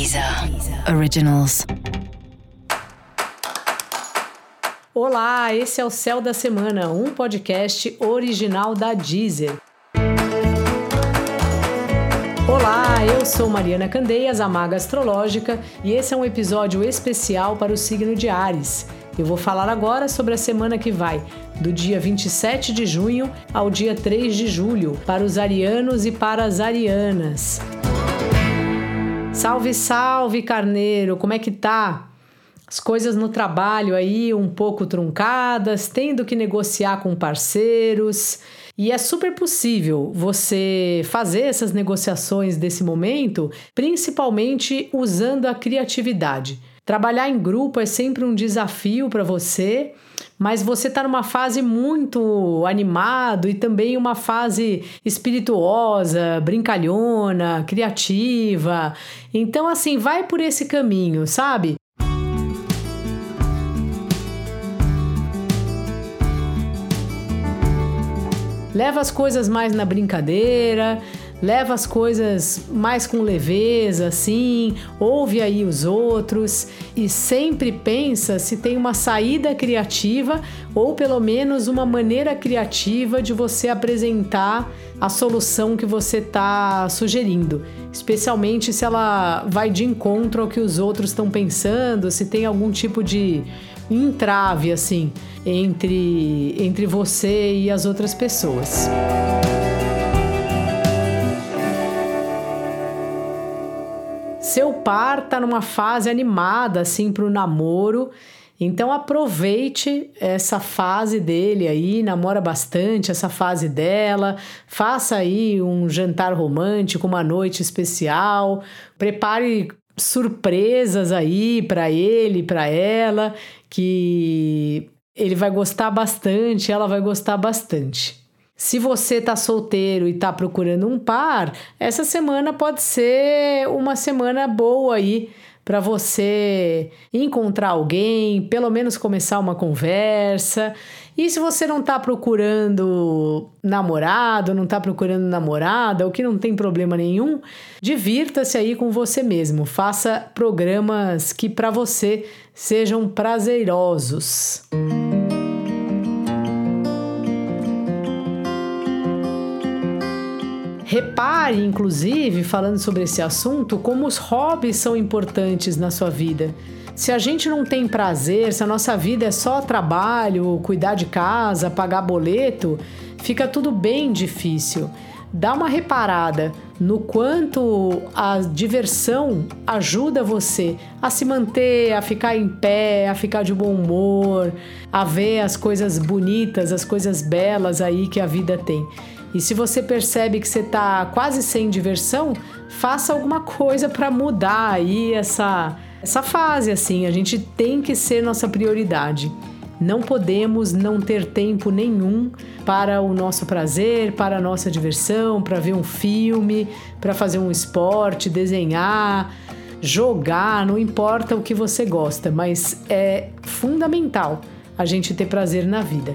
Deezer Originals. Olá, esse é o Céu da Semana, um podcast original da Deezer. Olá, eu sou Mariana Candeias, a Maga Astrológica, e esse é um episódio especial para o signo de Ares. Eu vou falar agora sobre a semana que vai, do dia 27 de junho ao dia 3 de julho, para os arianos e para as arianas. Salve, salve, carneiro, como é que tá? As coisas no trabalho aí um pouco truncadas, tendo que negociar com parceiros. E é super possível você fazer essas negociações desse momento, principalmente usando a criatividade. Trabalhar em grupo é sempre um desafio para você, mas você está numa fase muito animado e também uma fase espirituosa, brincalhona, criativa. Então, assim, vai por esse caminho, sabe? Leva as coisas mais na brincadeira, leva as coisas mais com leveza, assim, ouve aí os outros e sempre pensa se tem uma saída criativa ou pelo menos uma maneira criativa de você apresentar a solução que você está sugerindo, especialmente se ela vai de encontro ao que os outros estão pensando, se tem algum tipo de entrave assim entre entre você e as outras pessoas. Seu par tá numa fase animada assim para o namoro. Então aproveite essa fase dele aí, namora bastante essa fase dela, faça aí um jantar romântico, uma noite especial, prepare surpresas aí para ele, para ela, que ele vai gostar bastante, ela vai gostar bastante. Se você está solteiro e está procurando um par, essa semana pode ser uma semana boa aí para você encontrar alguém, pelo menos começar uma conversa. E se você não está procurando namorado, não está procurando namorada, o que não tem problema nenhum, divirta-se aí com você mesmo. Faça programas que para você sejam prazerosos. Música Repare, inclusive, falando sobre esse assunto, como os hobbies são importantes na sua vida. Se a gente não tem prazer, se a nossa vida é só trabalho, cuidar de casa, pagar boleto, fica tudo bem difícil. Dá uma reparada no quanto a diversão ajuda você a se manter, a ficar em pé, a ficar de bom humor, a ver as coisas bonitas, as coisas belas aí que a vida tem. E se você percebe que você está quase sem diversão, faça alguma coisa para mudar aí essa, essa fase. Assim, a gente tem que ser nossa prioridade. Não podemos não ter tempo nenhum para o nosso prazer, para a nossa diversão, para ver um filme, para fazer um esporte, desenhar, jogar, não importa o que você gosta, mas é fundamental a gente ter prazer na vida.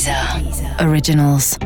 Deezer. Originals.